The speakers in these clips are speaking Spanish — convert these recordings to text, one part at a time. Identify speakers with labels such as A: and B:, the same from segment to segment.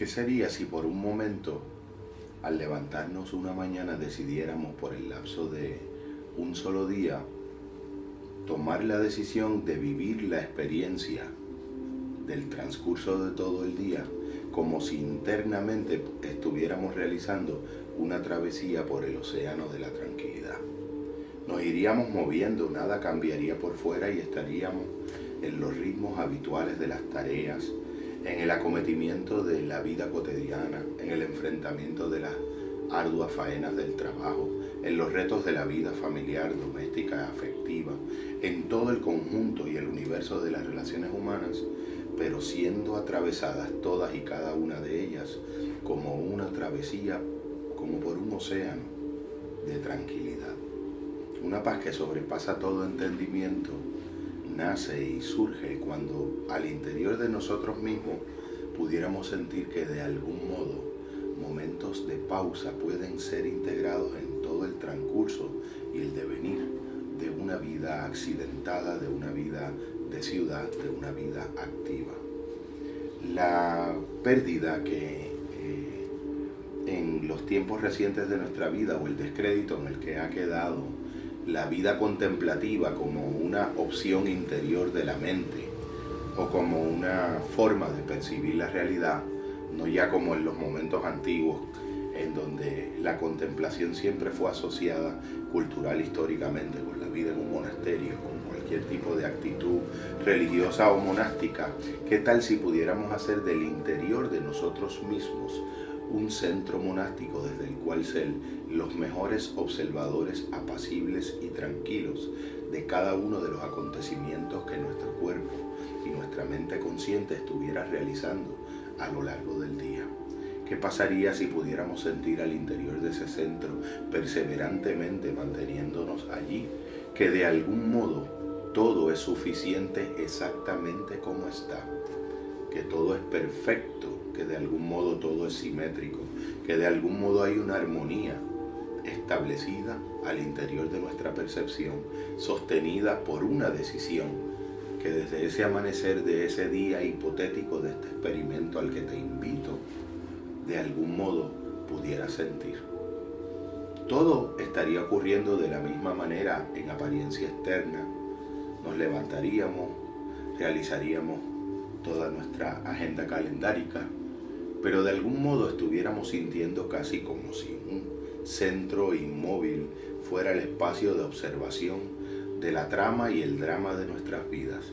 A: ¿Qué sería si por un momento, al levantarnos una mañana, decidiéramos por el lapso de un solo día, tomar la decisión de vivir la experiencia del transcurso de todo el día como si internamente estuviéramos realizando una travesía por el océano de la tranquilidad. Nos iríamos moviendo, nada cambiaría por fuera y estaríamos en los ritmos habituales de las tareas, en el acometimiento de la vida cotidiana, en el enfrentamiento de las arduas faenas del trabajo, en los retos de la vida familiar, doméstica, afectiva, en todo el conjunto y el universo de las relaciones humanas, pero siendo atravesadas todas y cada una de ellas como una travesía, como por un océano de tranquilidad. Una paz que sobrepasa todo entendimiento nace y surge cuando al interior de nosotros mismos pudiéramos sentir que de algún modo momentos de pausa pueden ser integrados en todo el transcurso y el devenir de una vida accidentada, de una vida de ciudad, de una vida activa. La pérdida que eh, en los tiempos recientes de nuestra vida o el descrédito en el que ha quedado la vida contemplativa como una opción interior de la mente o como una forma de percibir la realidad, no ya como en los momentos antiguos en donde la contemplación siempre fue asociada cultural históricamente con la vida en un monasterio, con cualquier tipo de actitud religiosa o monástica, ¿qué tal si pudiéramos hacer del interior de nosotros mismos un centro monástico desde el cual ser los mejores observadores apacibles y tranquilos de cada uno de los acontecimientos que nuestro cuerpo y nuestra mente consciente estuviera realizando a lo largo del día. ¿Qué pasaría si pudiéramos sentir al interior de ese centro perseverantemente manteniéndonos allí, que de algún modo todo es suficiente exactamente como está, que todo es perfecto, que de algún modo todo es simétrico, que de algún modo hay una armonía establecida al interior de nuestra percepción, sostenida por una decisión que desde ese amanecer de ese día hipotético de este experimento al que te invito, de algún modo pudiera sentir. Todo estaría ocurriendo de la misma manera en apariencia externa. Nos levantaríamos, realizaríamos toda nuestra agenda calendárica, pero de algún modo estuviéramos sintiendo casi como si un centro inmóvil fuera el espacio de observación de la trama y el drama de nuestras vidas.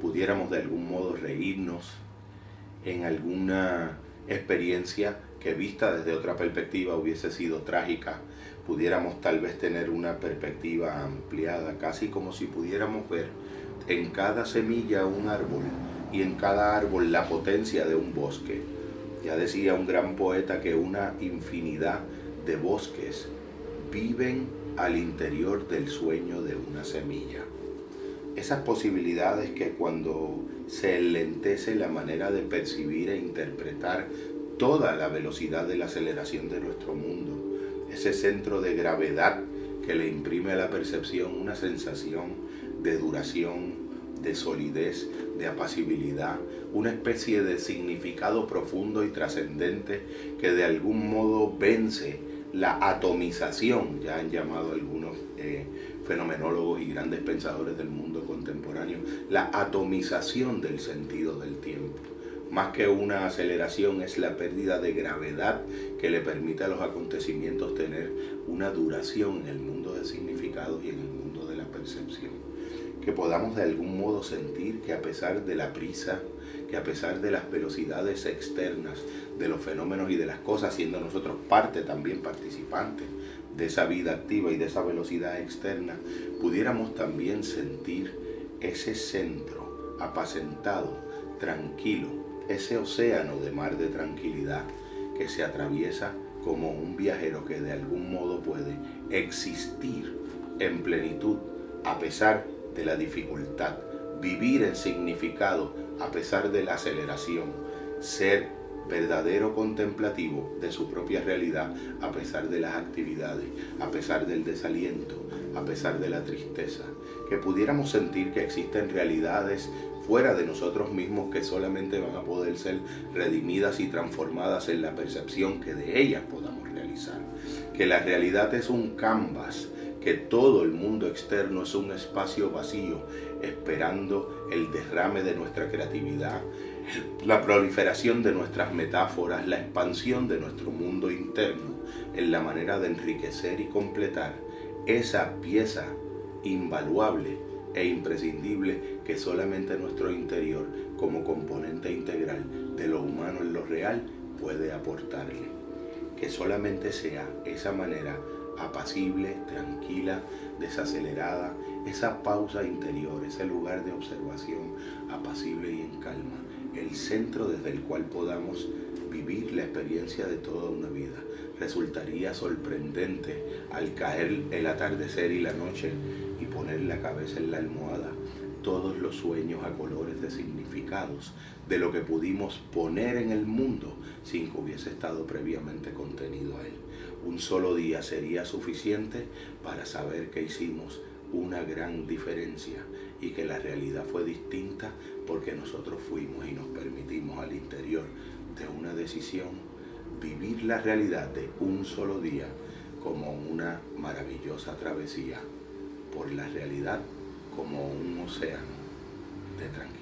A: Pudiéramos de algún modo reírnos en alguna experiencia que vista desde otra perspectiva hubiese sido trágica, pudiéramos tal vez tener una perspectiva ampliada, casi como si pudiéramos ver en cada semilla un árbol y en cada árbol la potencia de un bosque. Ya decía un gran poeta que una infinidad de bosques viven al interior del sueño de una semilla. Esas posibilidades que cuando se enlentece la manera de percibir e interpretar toda la velocidad de la aceleración de nuestro mundo, ese centro de gravedad que le imprime a la percepción una sensación de duración, de solidez, de apacibilidad, una especie de significado profundo y trascendente que de algún modo vence la atomización, ya han llamado algunos eh, fenomenólogos y grandes pensadores del mundo contemporáneo, la atomización del sentido del tiempo. Más que una aceleración es la pérdida de gravedad que le permite a los acontecimientos tener una duración en el mundo de significados y en el mundo de la percepción. Que podamos de algún modo sentir que a pesar de la prisa, que a pesar de las velocidades externas de los fenómenos y de las cosas, siendo nosotros parte también participante de esa vida activa y de esa velocidad externa, pudiéramos también sentir ese centro apacentado, tranquilo, ese océano de mar de tranquilidad que se atraviesa como un viajero que de algún modo puede existir en plenitud a pesar de la dificultad, vivir en significado a pesar de la aceleración, ser verdadero contemplativo de su propia realidad a pesar de las actividades, a pesar del desaliento, a pesar de la tristeza, que pudiéramos sentir que existen realidades fuera de nosotros mismos que solamente van a poder ser redimidas y transformadas en la percepción que de ellas podamos realizar. Que la realidad es un canvas, que todo el mundo externo es un espacio vacío, esperando el derrame de nuestra creatividad, la proliferación de nuestras metáforas, la expansión de nuestro mundo interno en la manera de enriquecer y completar esa pieza invaluable e imprescindible que solamente nuestro interior como componente integral de lo humano en lo real puede aportarle. Que solamente sea esa manera apacible, tranquila, desacelerada, esa pausa interior, ese lugar de observación apacible y en calma, el centro desde el cual podamos vivir la experiencia de toda una vida. Resultaría sorprendente al caer el atardecer y la noche y poner la cabeza en la almohada todos los sueños a colores de significados de lo que pudimos poner en el mundo sin que hubiese estado previamente contenido a él. Un solo día sería suficiente para saber que hicimos una gran diferencia y que la realidad fue distinta porque nosotros fuimos y nos permitimos al interior de una decisión vivir la realidad de un solo día como una maravillosa travesía por la realidad como un océano de tranquilidad.